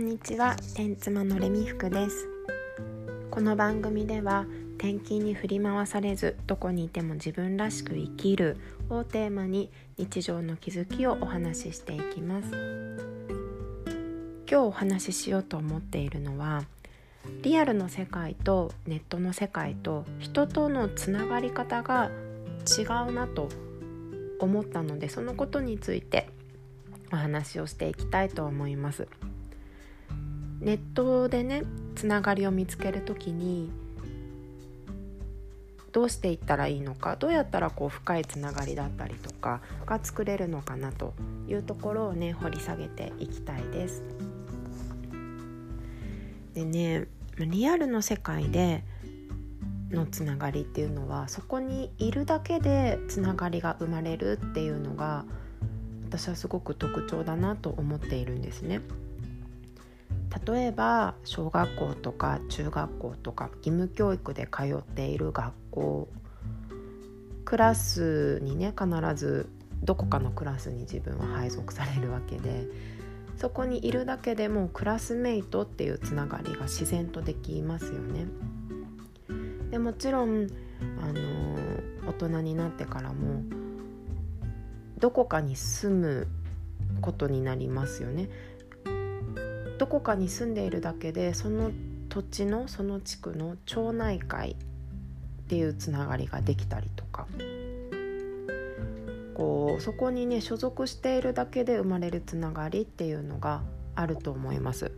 んにちは天妻のレミ服ですこの番組では転勤に振り回されずどこにいても自分らしく生きるをテーマに日常の気づきをお話ししていきます今日お話ししようと思っているのはリアルの世界とネットの世界と人とのつながり方が違うなと思ったのでそのことについてお話をしていきたいと思います。ネットでねつながりを見つける時にどうしていったらいいのかどうやったらこう深いつながりだったりとかが作れるのかなというところをね掘り下げていきたいです。でねリアルの世界でのつながりっていうのはそこにいるだけでつながりが生まれるっていうのが私はすごく特徴だなと思っているんですね。例えば小学校とか中学校とか義務教育で通っている学校クラスにね必ずどこかのクラスに自分は配属されるわけでそこにいるだけでもクラスメイトっていうつながりが自然とできますよね。でもちろんあの大人になってからもどこかに住むことになりますよね。どこかに住んでいるだけでその土地のその地区の町内会っていうつながりができたりとかこうそこにね所属しているだけで生まれるつながりっていうのがあると思います。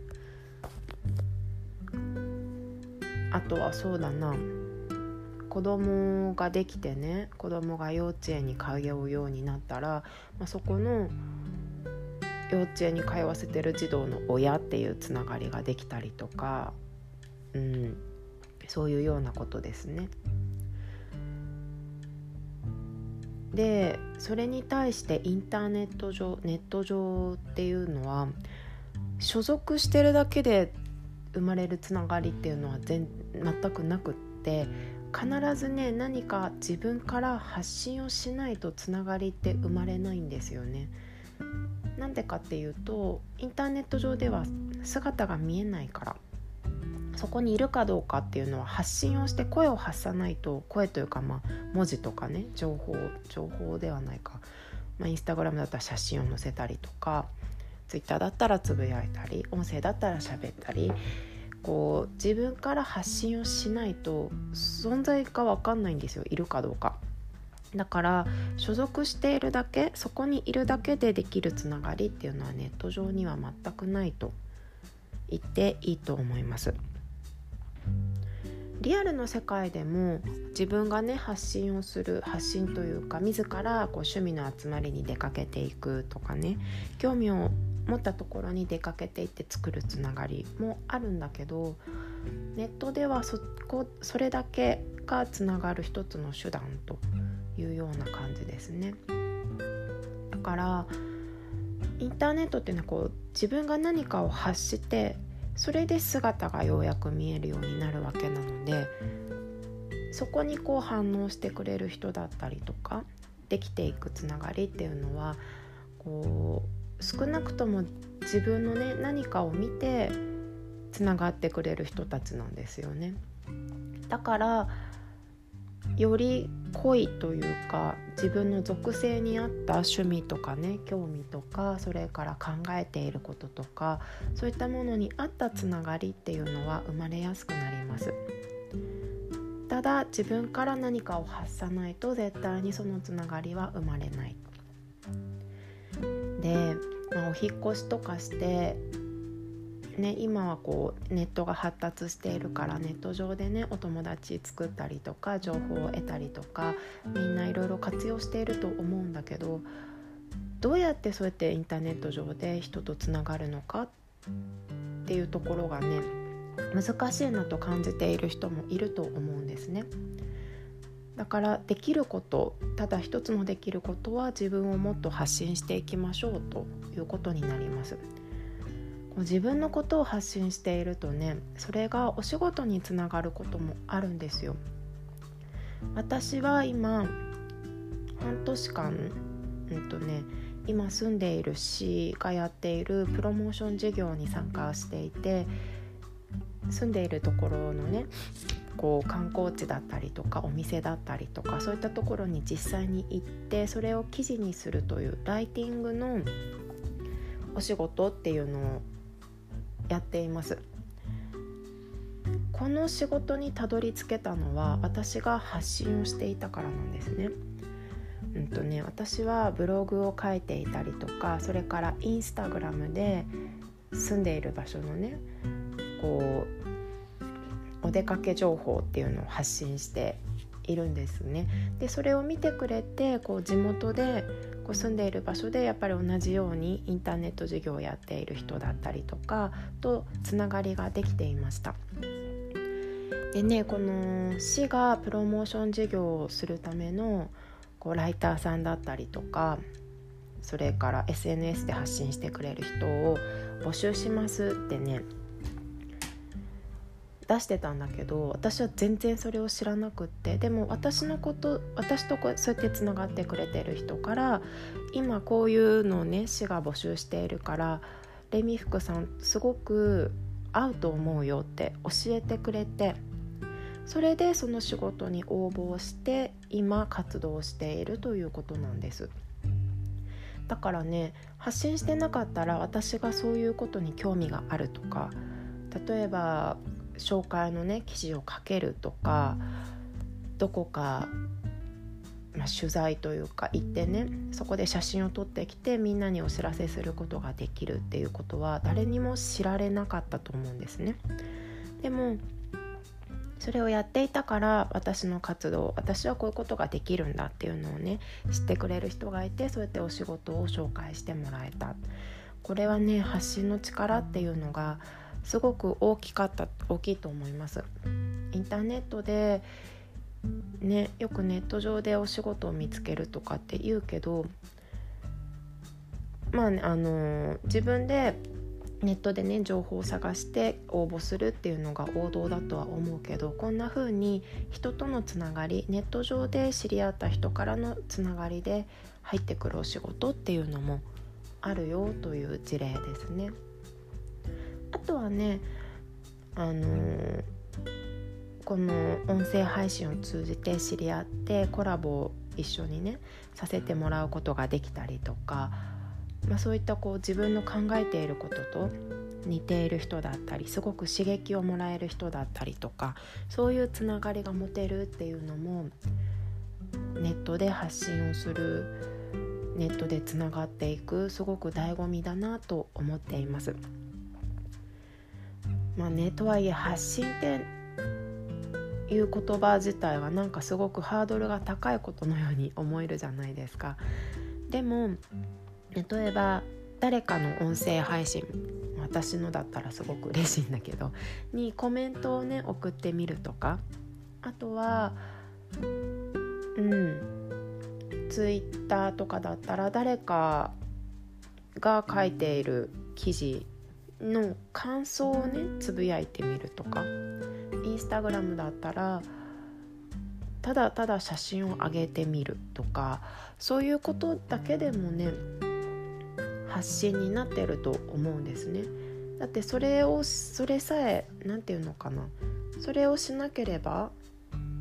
あとはそうだな子供ができてね子供が幼稚園に通うようになったら、まあ、そこの幼稚園に通わせてる児童の親っていうつながりができたりとか、うん、そういうようなことですね。でそれに対してインターネット上ネット上っていうのは所属してるだけで生まれるつながりっていうのは全全くなくって必ずね何か自分から発信をしないとつながりって生まれないんですよね。なんでかっていうとインターネット上では姿が見えないからそこにいるかどうかっていうのは発信をして声を発さないと声というかまあ文字とかね情報情報ではないか、まあ、インスタグラムだったら写真を載せたりとかツイッターだったらつぶやいたり音声だったら喋ったりこう自分から発信をしないと存在が分かんないんですよいるかどうか。だから所属しているだけそこにいるだけでできるつながりっていうのはネット上には全くないと言っていいと思います。リアルの世界でも自分がね発信をする発信というか自らこう趣味の集まりに出かけていくとかね興味を持ったところに出かけていって作るつながりもあるんだけどネットではそこそれだけがつながる一つの手段というような感じですね。だからインターネットっていうのはこう自分が何かを発してそれで姿がようやく見えるようになるわけなのでそこにこう反応してくれる人だったりとかできていくつながりっていうのはこう少なくとも自分のね何かを見てつながってくれる人たちなんですよね。だからより濃いというか自分の属性に合った趣味とかね興味とかそれから考えていることとかそういったものに合ったつながりっていうのは生まれやすくなります。ただ自分から何かを発さないと絶対にそのつながりは生まれない。で、まあ、お引越しとかしてね、今はこうネットが発達しているからネット上でねお友達作ったりとか情報を得たりとかみんないろいろ活用していると思うんだけどどうやってそうやってインターネット上で人とつながるのか？っていうところがね難しいなと感じている人もいると思うんですね。だからできることただ一つのできることは自分をもっと発信していきましょうということになります。自分のことを発信しているとねそれがお仕事につながることもあるんですよ。私は今半年間、うんとね、今住んでいる市がやっているプロモーション事業に参加していて住んでいるところのねこう観光地だったりとかお店だったりとかそういったところに実際に行ってそれを記事にするというライティングのお仕事っていうのをやっています。この仕事にたどり着けたのは私が発信をしていたからなんですね。うんとね、私はブログを書いていたりとかそれからインスタグラムで住んでいる場所のねこうお出かけ情報っていうのを発信しているんですね。でそれを見てくれてこう地元でこう住んでいる場所でやっぱり同じようにインターネット事業をやっている人だったりとかとつながりができていました。でねこの市がプロモーション事業をするためのこうライターさんだったりとかそれから SNS で発信してくれる人を募集しますってね出してたんだけど私は全然それを知らなくってでも私のこと私とこうそうやってつながってくれてる人から今こういうのをね市が募集しているからレミフクさんすごく合うと思うよって教えてくれてそれでその仕事に応募して今活動しているということなんです。だからね発信してなかったら私がそういうことに興味があるとか例えば紹介のね記事を書けるとかどこか、まあ、取材というか行ってねそこで写真を撮ってきてみんなにお知らせすることができるっていうことは誰にも知られなかったと思うんですね。でもそれをやっていたから私の活動私はこういうことができるんだっていうのをね知ってくれる人がいてそうやってお仕事を紹介してもらえたこれはね発信の力っていうのがすごく大きかった大きいと思いますインターネットでねよくネット上でお仕事を見つけるとかって言うけどまあ、ね、あの自分でネットでね情報を探して応募するっていうのが王道だとは思うけどこんな風に人とのつながりネット上で知り合った人からのつながりで入ってくるお仕事っていうのもあるよという事例ですね。あとはねあのー、この音声配信を通じて知り合ってコラボを一緒にねさせてもらうことができたりとか、まあ、そういったこう自分の考えていることと似ている人だったりすごく刺激をもらえる人だったりとかそういうつながりが持てるっていうのもネットで発信をするネットでつながっていくすごく醍醐味だなと思っています。まあねとはいえ発信っていう言葉自体はなんかすごくハードルが高いことのように思えるじゃないですか。でも例えば誰かの音声配信私のだったらすごく嬉しいんだけどにコメントをね送ってみるとかあとはうんツイッターとかだったら誰かが書いている記事の感想をねつぶやいてみるとかインスタグラムだったらただただ写真を上げてみるとかそういうことだけでもね発信になってると思うんですね。だってそれをそれさえ何て言うのかなそれをしなければ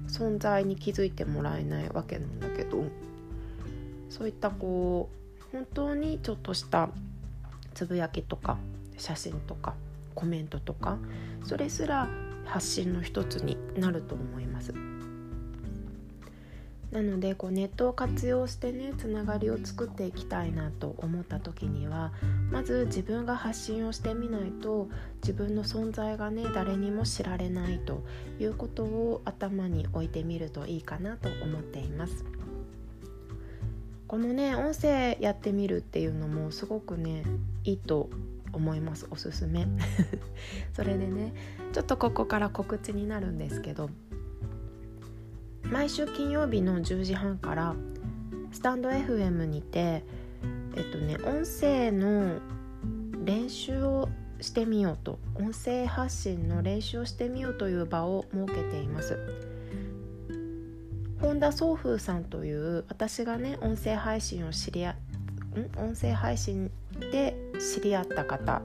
存在に気づいてもらえないわけなんだけどそういったこう本当にちょっとしたつぶやきとか写真とかコメントとかそれすら発信の一つになると思います。なのでこうネットを活用してねつながりを作っていきたいなと思った時にはまず自分が発信をしてみないと自分の存在がね誰にも知られないということを頭に置いてみるといいかなと思っています。このね音声やってみるっていうのもすごくねいいと思います。おすすめ。それでねちょっとここから告知になるんですけど毎週金曜日の10時半からスタンド FM にてえっとね音声の練習をしてみようと音声発信の練習をしてみようという場を設けています。本田宗風さんという私がね音声配信を知り合音声配信で知り合った方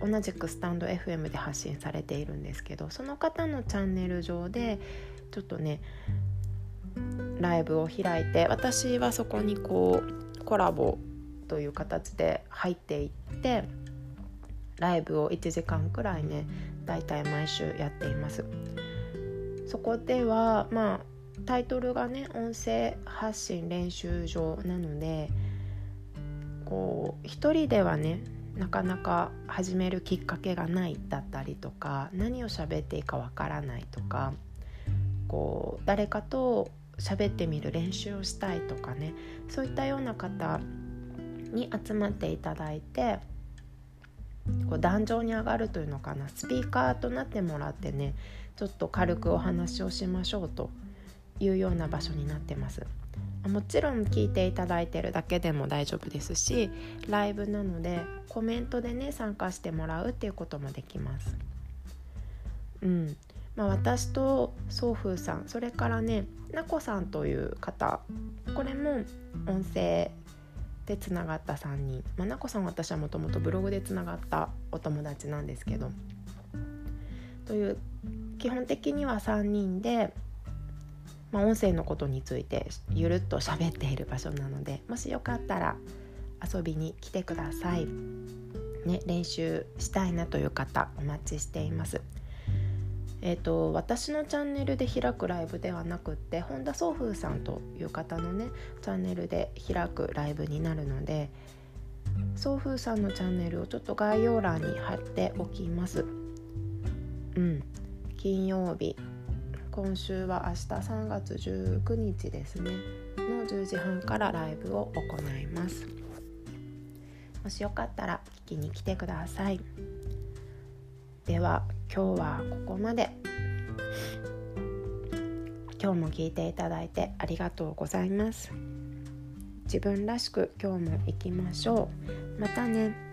同じくスタンド FM で発信されているんですけどその方のチャンネル上でちょっとねライブを開いて私はそこにこうコラボという形で入っていってライブを1時間くらいねだいたい毎週やっています。そこではまあタイトルがね音声発信練習場なのでこう一人ではねなかなか始めるきっかけがないだったりとか何を喋っていいかわからないとかこう誰かと喋ってみる練習をしたいとかねそういったような方に集まっていただいてこう壇上に上がるというのかなスピーカーとなってもらってねちょっと軽くお話をしましょうというような場所になってます。もちろん聞いていただいてるだけでも大丈夫ですしライブなのでコメントでね参加してもらうっていうこともできます。うん。まあ、私と宗風さんそれからねなこさんという方これも音声でつながった3人、まあ、なこさんは私はもともとブログでつながったお友達なんですけど。という基本的には3人でまあ、音声のことについてゆるっと喋っている場所なのでもしよかったら遊びに来てください。ね、練習したいなという方お待ちしています。えーと、私のチャンネルで開くライブではなくって本田宗風さんという方のねチャンネルで開くライブになるので宗風さんのチャンネルをちょっと概要欄に貼っておきます。うん、金曜日今週は明日3月19日ですね。の10時半からライブを行います。もしよかったら聞きに来てください。では今日はここまで。今日も聞いていただいてありがとうございます。自分らしく今日も行きましょう。またね。